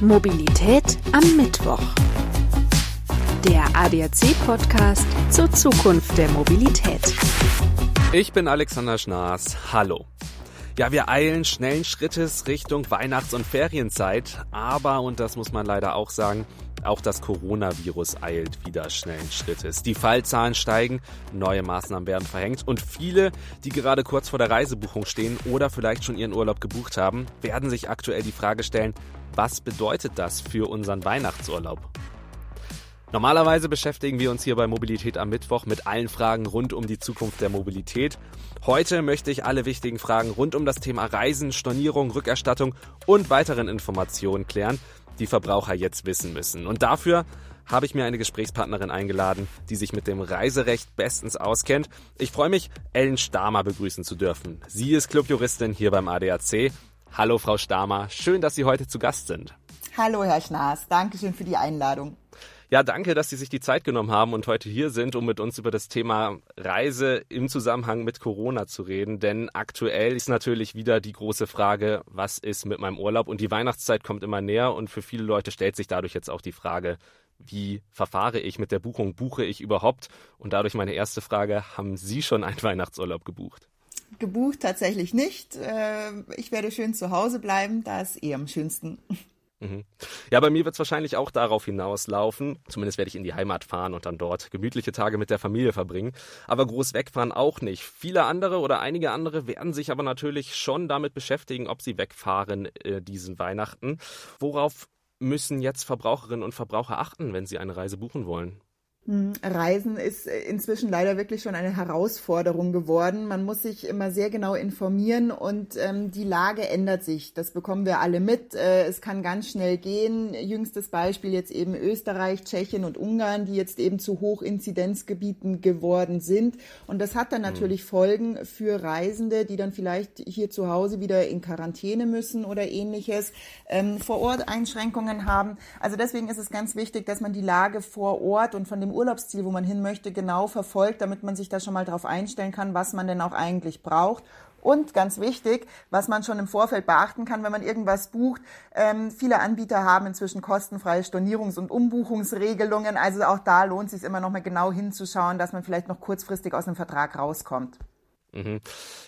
Mobilität am Mittwoch. Der ADAC-Podcast zur Zukunft der Mobilität. Ich bin Alexander Schnaas. Hallo. Ja, wir eilen schnellen Schrittes Richtung Weihnachts- und Ferienzeit, aber, und das muss man leider auch sagen, auch das Coronavirus eilt wieder schnellen Schrittes. Die Fallzahlen steigen, neue Maßnahmen werden verhängt und viele, die gerade kurz vor der Reisebuchung stehen oder vielleicht schon ihren Urlaub gebucht haben, werden sich aktuell die Frage stellen, was bedeutet das für unseren Weihnachtsurlaub? Normalerweise beschäftigen wir uns hier bei Mobilität am Mittwoch mit allen Fragen rund um die Zukunft der Mobilität. Heute möchte ich alle wichtigen Fragen rund um das Thema Reisen, Stornierung, Rückerstattung und weiteren Informationen klären, die Verbraucher jetzt wissen müssen. Und dafür habe ich mir eine Gesprächspartnerin eingeladen, die sich mit dem Reiserecht bestens auskennt. Ich freue mich, Ellen Stamer begrüßen zu dürfen. Sie ist Clubjuristin hier beim ADAC. Hallo, Frau Stamer. Schön, dass Sie heute zu Gast sind. Hallo, Herr Schnaas. Dankeschön für die Einladung. Ja, danke, dass Sie sich die Zeit genommen haben und heute hier sind, um mit uns über das Thema Reise im Zusammenhang mit Corona zu reden. Denn aktuell ist natürlich wieder die große Frage, was ist mit meinem Urlaub? Und die Weihnachtszeit kommt immer näher und für viele Leute stellt sich dadurch jetzt auch die Frage, wie verfahre ich mit der Buchung? Buche ich überhaupt? Und dadurch meine erste Frage, haben Sie schon einen Weihnachtsurlaub gebucht? Gebucht tatsächlich nicht. Äh, ich werde schön zu Hause bleiben, da ist eh am schönsten. Mhm. Ja, bei mir wird es wahrscheinlich auch darauf hinauslaufen. Zumindest werde ich in die Heimat fahren und dann dort gemütliche Tage mit der Familie verbringen. Aber groß wegfahren auch nicht. Viele andere oder einige andere werden sich aber natürlich schon damit beschäftigen, ob sie wegfahren äh, diesen Weihnachten. Worauf müssen jetzt Verbraucherinnen und Verbraucher achten, wenn sie eine Reise buchen wollen? Hm, Reisen ist äh, inzwischen leider wirklich schon eine Herausforderung geworden. Man muss sich immer sehr genau informieren und ähm, die Lage ändert sich. Das bekommen wir alle mit. Äh, es kann ganz schnell gehen. Jüngstes Beispiel jetzt eben Österreich, Tschechien und Ungarn, die jetzt eben zu Hochinzidenzgebieten geworden sind. Und das hat dann hm. natürlich Folgen für Reisende, die dann vielleicht hier zu Hause wieder in Quarantäne müssen oder ähnliches, ähm, vor Ort Einschränkungen haben. Also deswegen ist es ganz wichtig, dass man die Lage vor Ort und von dem Urlaubsziel, wo man hin möchte, genau verfolgt, damit man sich da schon mal darauf einstellen kann, was man denn auch eigentlich braucht. Und ganz wichtig, was man schon im Vorfeld beachten kann, wenn man irgendwas bucht, ähm, viele Anbieter haben inzwischen kostenfreie Stornierungs- und Umbuchungsregelungen. Also auch da lohnt es sich immer noch mal genau hinzuschauen, dass man vielleicht noch kurzfristig aus einem Vertrag rauskommt. Mhm.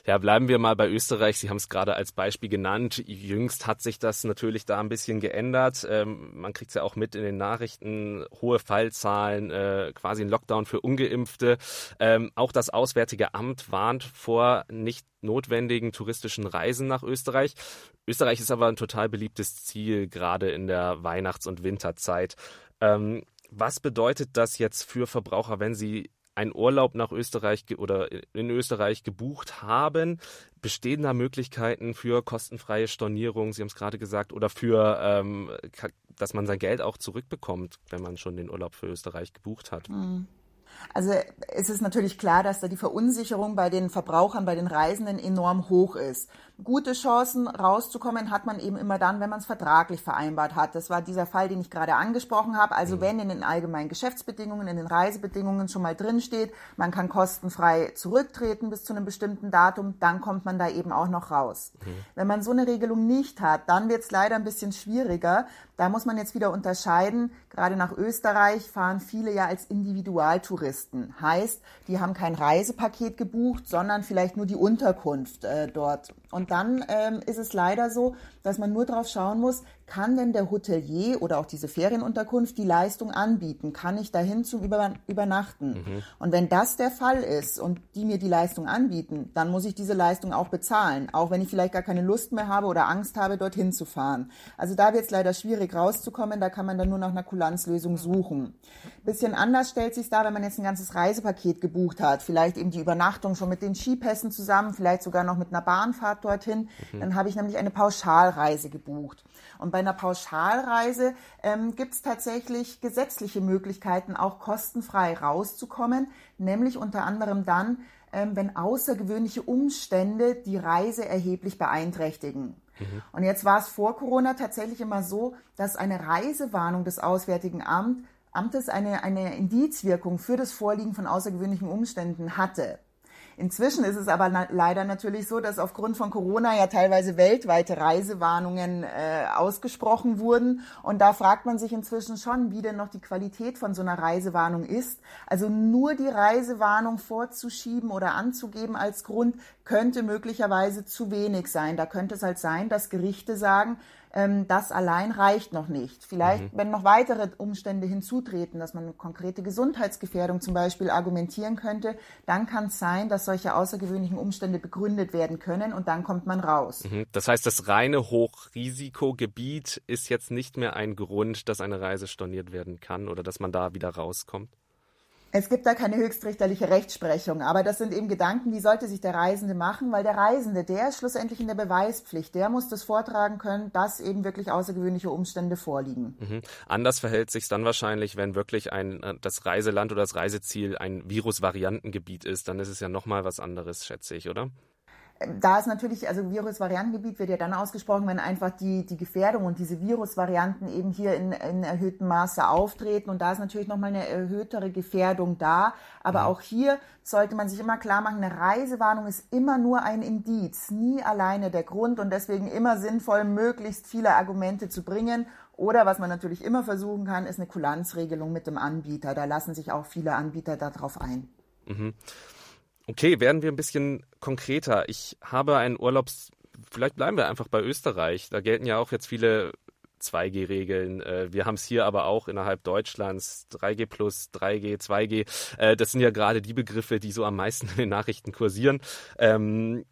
Ja, bleiben wir mal bei Österreich. Sie haben es gerade als Beispiel genannt. Jüngst hat sich das natürlich da ein bisschen geändert. Ähm, man kriegt es ja auch mit in den Nachrichten. Hohe Fallzahlen, äh, quasi ein Lockdown für Ungeimpfte. Ähm, auch das Auswärtige Amt warnt vor nicht notwendigen touristischen Reisen nach Österreich. Österreich ist aber ein total beliebtes Ziel, gerade in der Weihnachts- und Winterzeit. Ähm, was bedeutet das jetzt für Verbraucher, wenn sie einen Urlaub nach Österreich oder in Österreich gebucht haben, bestehen da Möglichkeiten für kostenfreie Stornierung, Sie haben es gerade gesagt, oder für, ähm, dass man sein Geld auch zurückbekommt, wenn man schon den Urlaub für Österreich gebucht hat? Mhm. Also es ist natürlich klar, dass da die Verunsicherung bei den Verbrauchern, bei den Reisenden enorm hoch ist. Gute Chancen rauszukommen hat man eben immer dann, wenn man es vertraglich vereinbart hat. Das war dieser Fall, den ich gerade angesprochen habe. Also mhm. wenn in den allgemeinen Geschäftsbedingungen, in den Reisebedingungen schon mal drinsteht, man kann kostenfrei zurücktreten bis zu einem bestimmten Datum, dann kommt man da eben auch noch raus. Mhm. Wenn man so eine Regelung nicht hat, dann wird es leider ein bisschen schwieriger. Da muss man jetzt wieder unterscheiden. Gerade nach Österreich fahren viele ja als Individualtouristen. Heißt, die haben kein Reisepaket gebucht, sondern vielleicht nur die Unterkunft äh, dort. Und dann ähm, ist es leider so, dass man nur darauf schauen muss, kann denn der Hotelier oder auch diese Ferienunterkunft die Leistung anbieten? Kann ich dahin zum Über Übernachten? Mhm. Und wenn das der Fall ist und die mir die Leistung anbieten, dann muss ich diese Leistung auch bezahlen, auch wenn ich vielleicht gar keine Lust mehr habe oder Angst habe, dorthin zu fahren. Also da wird es leider schwierig rauszukommen, da kann man dann nur nach einer Kulanzlösung suchen. Bisschen anders stellt sich da, wenn man jetzt ein ganzes Reisepaket gebucht hat, vielleicht eben die Übernachtung schon mit den Skipässen zusammen, vielleicht sogar noch mit einer Bahnfahrt dorthin, mhm. dann habe ich nämlich eine Pauschalreise gebucht. Und bei einer Pauschalreise ähm, gibt es tatsächlich gesetzliche Möglichkeiten, auch kostenfrei rauszukommen, nämlich unter anderem dann, ähm, wenn außergewöhnliche Umstände die Reise erheblich beeinträchtigen. Mhm. Und jetzt war es vor Corona tatsächlich immer so, dass eine Reisewarnung des Auswärtigen Amt, Amtes eine, eine Indizwirkung für das Vorliegen von außergewöhnlichen Umständen hatte. Inzwischen ist es aber na leider natürlich so, dass aufgrund von Corona ja teilweise weltweite Reisewarnungen äh, ausgesprochen wurden. Und da fragt man sich inzwischen schon, wie denn noch die Qualität von so einer Reisewarnung ist. Also nur die Reisewarnung vorzuschieben oder anzugeben als Grund könnte möglicherweise zu wenig sein. Da könnte es halt sein, dass Gerichte sagen, ähm, das allein reicht noch nicht. Vielleicht, mhm. wenn noch weitere Umstände hinzutreten, dass man eine konkrete Gesundheitsgefährdung zum Beispiel argumentieren könnte, dann kann es sein, dass solche außergewöhnlichen Umstände begründet werden können und dann kommt man raus. Mhm. Das heißt, das reine Hochrisikogebiet ist jetzt nicht mehr ein Grund, dass eine Reise storniert werden kann oder dass man da wieder rauskommt? Es gibt da keine höchstrichterliche Rechtsprechung, aber das sind eben Gedanken, wie sollte sich der Reisende machen, weil der Reisende, der ist schlussendlich in der Beweispflicht, der muss das vortragen können, dass eben wirklich außergewöhnliche Umstände vorliegen. Mhm. Anders verhält sich dann wahrscheinlich, wenn wirklich ein äh, das Reiseland oder das Reiseziel ein Virusvariantengebiet ist, dann ist es ja nochmal was anderes, schätze ich, oder? Da ist natürlich, also Virusvariantengebiet wird ja dann ausgesprochen, wenn einfach die, die Gefährdung und diese Virusvarianten eben hier in, in erhöhtem Maße auftreten. Und da ist natürlich nochmal eine erhöhtere Gefährdung da. Aber auch hier sollte man sich immer klar machen, eine Reisewarnung ist immer nur ein Indiz, nie alleine der Grund und deswegen immer sinnvoll, möglichst viele Argumente zu bringen. Oder was man natürlich immer versuchen kann, ist eine Kulanzregelung mit dem Anbieter. Da lassen sich auch viele Anbieter darauf ein. Mhm. Okay, werden wir ein bisschen konkreter. Ich habe einen Urlaubs, vielleicht bleiben wir einfach bei Österreich. Da gelten ja auch jetzt viele 2G-Regeln. Äh, wir haben es hier aber auch innerhalb Deutschlands 3G plus, 3G, 2G. Das sind ja gerade die Begriffe, die so am meisten in den Nachrichten kursieren. Ähm,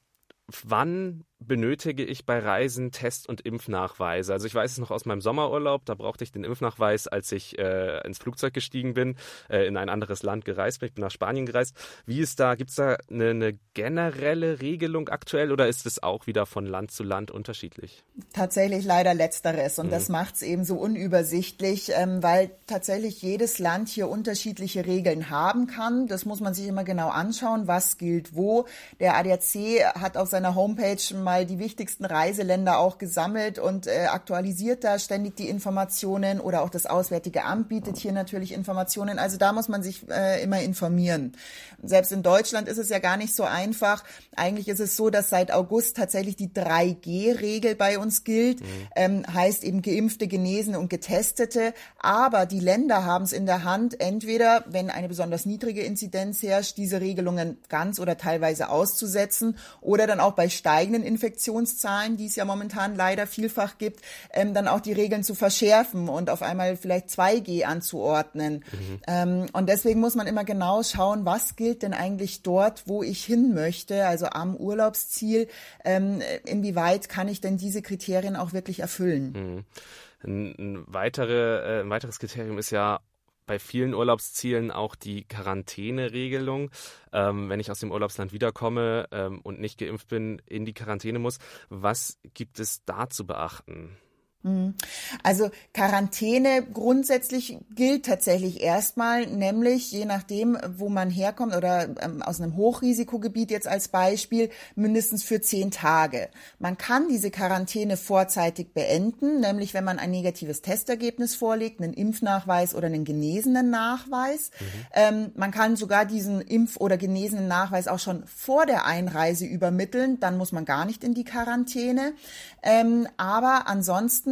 wann benötige ich bei Reisen Test- und Impfnachweise. Also ich weiß es noch aus meinem Sommerurlaub, da brauchte ich den Impfnachweis, als ich äh, ins Flugzeug gestiegen bin, äh, in ein anderes Land gereist bin. Ich bin nach Spanien gereist. Wie ist da, gibt es da eine, eine, generelle Regelung aktuell oder ist es auch wieder von Land zu Land unterschiedlich? Tatsächlich leider letzteres und mhm. das macht es eben so unübersichtlich, ähm, weil tatsächlich jedes Land hier unterschiedliche Regeln haben kann. Das muss man sich immer genau anschauen, was gilt wo. Der ADAC hat auf seiner Homepage mal die wichtigsten Reiseländer auch gesammelt und äh, aktualisiert da ständig die Informationen oder auch das Auswärtige Amt bietet hier natürlich Informationen. Also da muss man sich äh, immer informieren. Selbst in Deutschland ist es ja gar nicht so einfach. Eigentlich ist es so, dass seit August tatsächlich die 3G-Regel bei uns gilt. Mhm. Ähm, heißt eben Geimpfte, Genesene und Getestete. Aber die Länder haben es in der Hand, entweder, wenn eine besonders niedrige Inzidenz herrscht, diese Regelungen ganz oder teilweise auszusetzen oder dann auch bei steigenden Infektionszahlen, die es ja momentan leider vielfach gibt, ähm, dann auch die Regeln zu verschärfen und auf einmal vielleicht 2G anzuordnen. Mhm. Ähm, und deswegen muss man immer genau schauen, was gilt denn eigentlich dort, wo ich hin möchte, also am Urlaubsziel, ähm, inwieweit kann ich denn diese Kriterien auch wirklich erfüllen. Mhm. Ein, ein, weitere, äh, ein weiteres Kriterium ist ja bei vielen Urlaubszielen auch die Quarantäneregelung. Ähm, wenn ich aus dem Urlaubsland wiederkomme ähm, und nicht geimpft bin, in die Quarantäne muss. Was gibt es da zu beachten? Mhm. Also Quarantäne grundsätzlich gilt tatsächlich erstmal, nämlich je nachdem, wo man herkommt oder ähm, aus einem Hochrisikogebiet jetzt als Beispiel, mindestens für zehn Tage. Man kann diese Quarantäne vorzeitig beenden, nämlich wenn man ein negatives Testergebnis vorlegt, einen Impfnachweis oder einen genesenen Nachweis. Mhm. Ähm, man kann sogar diesen Impf- oder genesenen Nachweis auch schon vor der Einreise übermitteln, dann muss man gar nicht in die Quarantäne. Ähm, aber ansonsten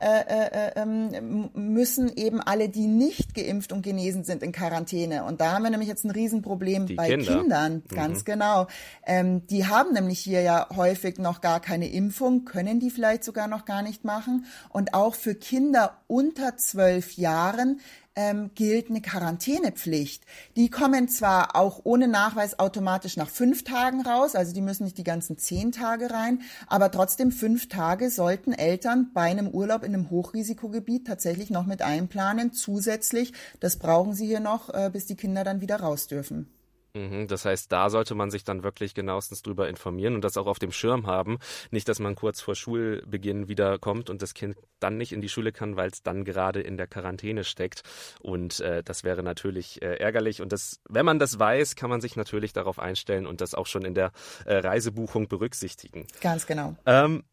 äh, äh, ähm, müssen eben alle, die nicht geimpft und genesen sind, in Quarantäne. Und da haben wir nämlich jetzt ein Riesenproblem die bei Kinder. Kindern, ganz mhm. genau. Ähm, die haben nämlich hier ja häufig noch gar keine Impfung, können die vielleicht sogar noch gar nicht machen. Und auch für Kinder unter zwölf Jahren ähm, gilt eine Quarantänepflicht. Die kommen zwar auch ohne Nachweis automatisch nach fünf Tagen raus, also die müssen nicht die ganzen zehn Tage rein, aber trotzdem fünf Tage sollten Eltern bei einem Urlaub in einem Hochrisikogebiet tatsächlich noch mit einplanen, zusätzlich. Das brauchen sie hier noch, äh, bis die Kinder dann wieder raus dürfen. Mhm, das heißt, da sollte man sich dann wirklich genauestens drüber informieren und das auch auf dem Schirm haben. Nicht, dass man kurz vor Schulbeginn wiederkommt und das Kind dann nicht in die Schule kann, weil es dann gerade in der Quarantäne steckt. Und äh, das wäre natürlich äh, ärgerlich. Und das, wenn man das weiß, kann man sich natürlich darauf einstellen und das auch schon in der äh, Reisebuchung berücksichtigen. Ganz genau. Ähm,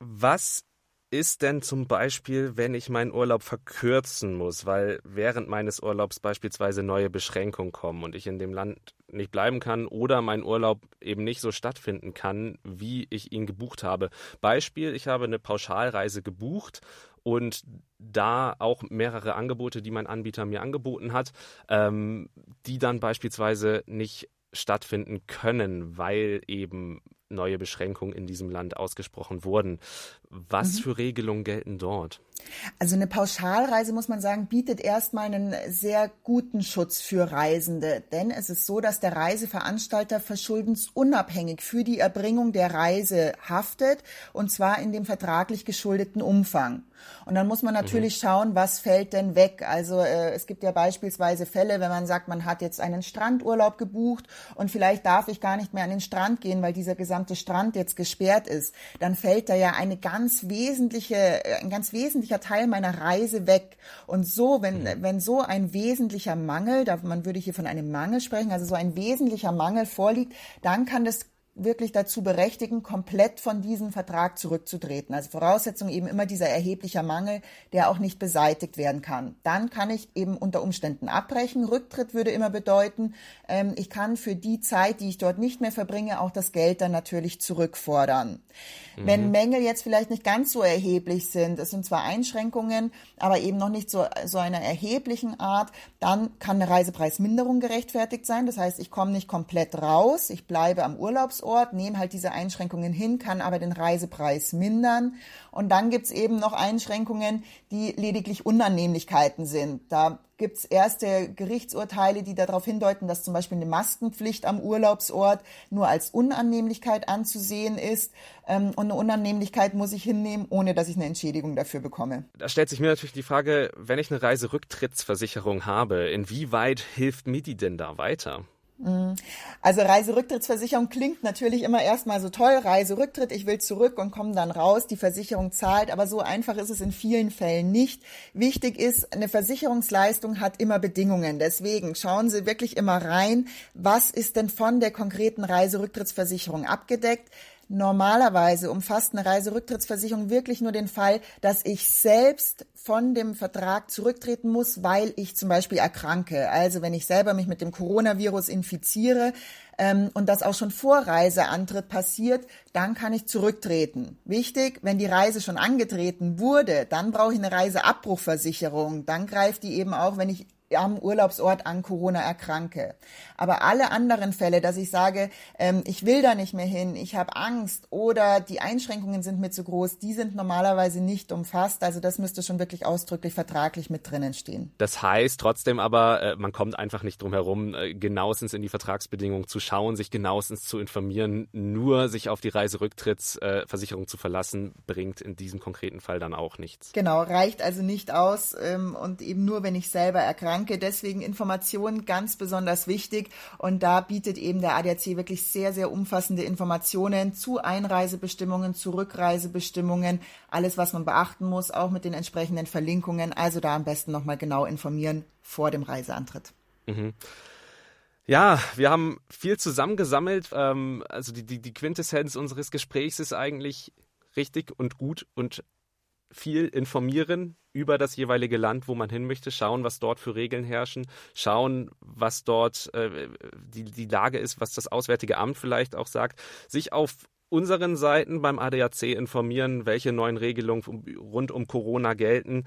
was ist denn zum Beispiel, wenn ich meinen Urlaub verkürzen muss, weil während meines Urlaubs beispielsweise neue Beschränkungen kommen und ich in dem Land nicht bleiben kann oder mein Urlaub eben nicht so stattfinden kann, wie ich ihn gebucht habe. Beispiel, ich habe eine Pauschalreise gebucht und da auch mehrere Angebote, die mein Anbieter mir angeboten hat, ähm, die dann beispielsweise nicht stattfinden können, weil eben neue Beschränkungen in diesem Land ausgesprochen wurden. Was mhm. für Regelungen gelten dort? Also eine Pauschalreise, muss man sagen, bietet erstmal einen sehr guten Schutz für Reisende. Denn es ist so, dass der Reiseveranstalter verschuldensunabhängig für die Erbringung der Reise haftet und zwar in dem vertraglich geschuldeten Umfang. Und dann muss man natürlich mhm. schauen, was fällt denn weg. Also äh, es gibt ja beispielsweise Fälle, wenn man sagt, man hat jetzt einen Strandurlaub gebucht und vielleicht darf ich gar nicht mehr an den Strand gehen, weil dieser gesamte Strand jetzt gesperrt ist. Dann fällt da ja eine ganz wesentliche, äh, ein ganz wesentlicher Teil meiner Reise weg. Und so, wenn, mhm. wenn so ein wesentlicher Mangel, da, man würde hier von einem Mangel sprechen, also so ein wesentlicher Mangel vorliegt, dann kann das wirklich dazu berechtigen, komplett von diesem Vertrag zurückzutreten. Also Voraussetzung eben immer dieser erheblicher Mangel, der auch nicht beseitigt werden kann. Dann kann ich eben unter Umständen abbrechen. Rücktritt würde immer bedeuten, ähm, ich kann für die Zeit, die ich dort nicht mehr verbringe, auch das Geld dann natürlich zurückfordern. Mhm. Wenn Mängel jetzt vielleicht nicht ganz so erheblich sind, es sind zwar Einschränkungen, aber eben noch nicht so, so einer erheblichen Art, dann kann eine Reisepreisminderung gerechtfertigt sein. Das heißt, ich komme nicht komplett raus, ich bleibe am Urlaubsort, nehme halt diese Einschränkungen hin, kann aber den Reisepreis mindern. Und dann gibt's eben noch Einschränkungen, die lediglich Unannehmlichkeiten sind. Da gibt es erste Gerichtsurteile, die darauf hindeuten, dass zum Beispiel eine Maskenpflicht am Urlaubsort nur als Unannehmlichkeit anzusehen ist. Ähm, und eine Unannehmlichkeit muss ich hinnehmen, ohne dass ich eine Entschädigung dafür bekomme. Da stellt sich mir natürlich die Frage, wenn ich eine Reiserücktrittsversicherung habe, inwieweit hilft mir die denn da weiter? Mhm. Also Reiserücktrittsversicherung klingt natürlich immer erstmal so toll, Reiserücktritt, ich will zurück und komme dann raus, die Versicherung zahlt, aber so einfach ist es in vielen Fällen nicht. Wichtig ist, eine Versicherungsleistung hat immer Bedingungen. Deswegen schauen Sie wirklich immer rein, was ist denn von der konkreten Reiserücktrittsversicherung abgedeckt. Normalerweise umfasst eine Reiserücktrittsversicherung wirklich nur den Fall, dass ich selbst von dem Vertrag zurücktreten muss, weil ich zum Beispiel erkranke. Also wenn ich selber mich mit dem Coronavirus infiziere ähm, und das auch schon vor Reiseantritt passiert, dann kann ich zurücktreten. Wichtig, wenn die Reise schon angetreten wurde, dann brauche ich eine Reiseabbruchversicherung. Dann greift die eben auch, wenn ich am Urlaubsort an Corona erkranke. Aber alle anderen Fälle, dass ich sage, ähm, ich will da nicht mehr hin, ich habe Angst oder die Einschränkungen sind mir zu groß, die sind normalerweise nicht umfasst. Also das müsste schon wirklich ausdrücklich vertraglich mit drinnen stehen. Das heißt trotzdem aber, äh, man kommt einfach nicht drum herum, äh, genauestens in die Vertragsbedingungen zu schauen, sich genauestens zu informieren. Nur sich auf die Reiserücktrittsversicherung äh, zu verlassen, bringt in diesem konkreten Fall dann auch nichts. Genau, reicht also nicht aus ähm, und eben nur, wenn ich selber erkranke Danke. Deswegen Informationen ganz besonders wichtig. Und da bietet eben der ADAC wirklich sehr, sehr umfassende Informationen zu Einreisebestimmungen, zu Rückreisebestimmungen, alles, was man beachten muss, auch mit den entsprechenden Verlinkungen. Also da am besten nochmal genau informieren vor dem Reiseantritt. Mhm. Ja, wir haben viel zusammengesammelt. Ähm, also die, die, die Quintessenz unseres Gesprächs ist eigentlich richtig und gut und viel informieren über das jeweilige Land, wo man hin möchte, schauen, was dort für Regeln herrschen, schauen, was dort äh, die, die Lage ist, was das Auswärtige Amt vielleicht auch sagt, sich auf unseren Seiten beim ADAC informieren, welche neuen Regelungen rund um Corona gelten.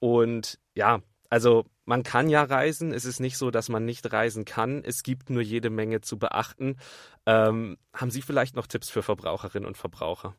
Und ja, also man kann ja reisen. Es ist nicht so, dass man nicht reisen kann. Es gibt nur jede Menge zu beachten. Ähm, haben Sie vielleicht noch Tipps für Verbraucherinnen und Verbraucher?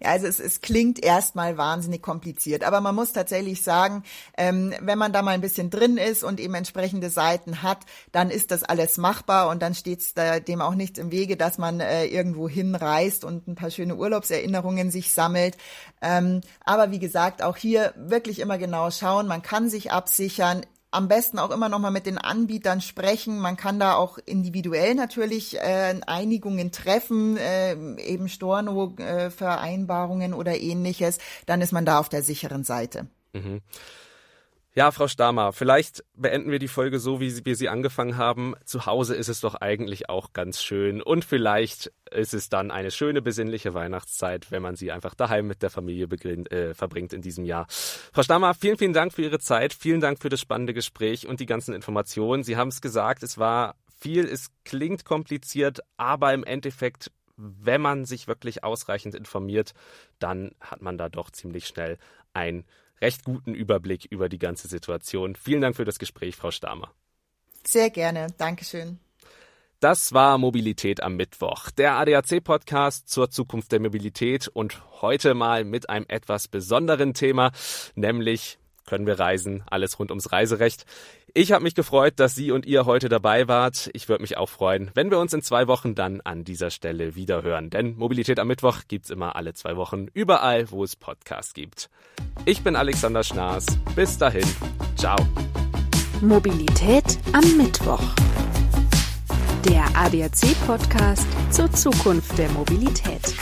Ja, also es, es klingt erstmal wahnsinnig kompliziert, aber man muss tatsächlich sagen, ähm, wenn man da mal ein bisschen drin ist und eben entsprechende Seiten hat, dann ist das alles machbar und dann steht dem auch nicht im Wege, dass man äh, irgendwo hinreist und ein paar schöne Urlaubserinnerungen sich sammelt. Ähm, aber wie gesagt, auch hier wirklich immer genau schauen, man kann sich absichern am besten auch immer noch mal mit den Anbietern sprechen. Man kann da auch individuell natürlich äh, Einigungen treffen, äh, eben Storno-Vereinbarungen äh, oder ähnliches. Dann ist man da auf der sicheren Seite. Mhm. Ja, Frau Stamer, vielleicht beenden wir die Folge so, wie wir sie angefangen haben. Zu Hause ist es doch eigentlich auch ganz schön. Und vielleicht ist es dann eine schöne, besinnliche Weihnachtszeit, wenn man sie einfach daheim mit der Familie äh, verbringt in diesem Jahr. Frau Stamer, vielen, vielen Dank für Ihre Zeit. Vielen Dank für das spannende Gespräch und die ganzen Informationen. Sie haben es gesagt, es war viel, es klingt kompliziert, aber im Endeffekt wenn man sich wirklich ausreichend informiert, dann hat man da doch ziemlich schnell ein recht guten Überblick über die ganze Situation. Vielen Dank für das Gespräch, Frau Stamer. Sehr gerne. Dankeschön. Das war Mobilität am Mittwoch, der ADAC-Podcast zur Zukunft der Mobilität und heute mal mit einem etwas besonderen Thema, nämlich können wir reisen, alles rund ums Reiserecht. Ich habe mich gefreut, dass Sie und ihr heute dabei wart. Ich würde mich auch freuen, wenn wir uns in zwei Wochen dann an dieser Stelle wieder hören. Denn Mobilität am Mittwoch gibt's immer alle zwei Wochen, überall, wo es Podcasts gibt. Ich bin Alexander Schnaas. Bis dahin. Ciao. Mobilität am Mittwoch. Der ADAC-Podcast zur Zukunft der Mobilität.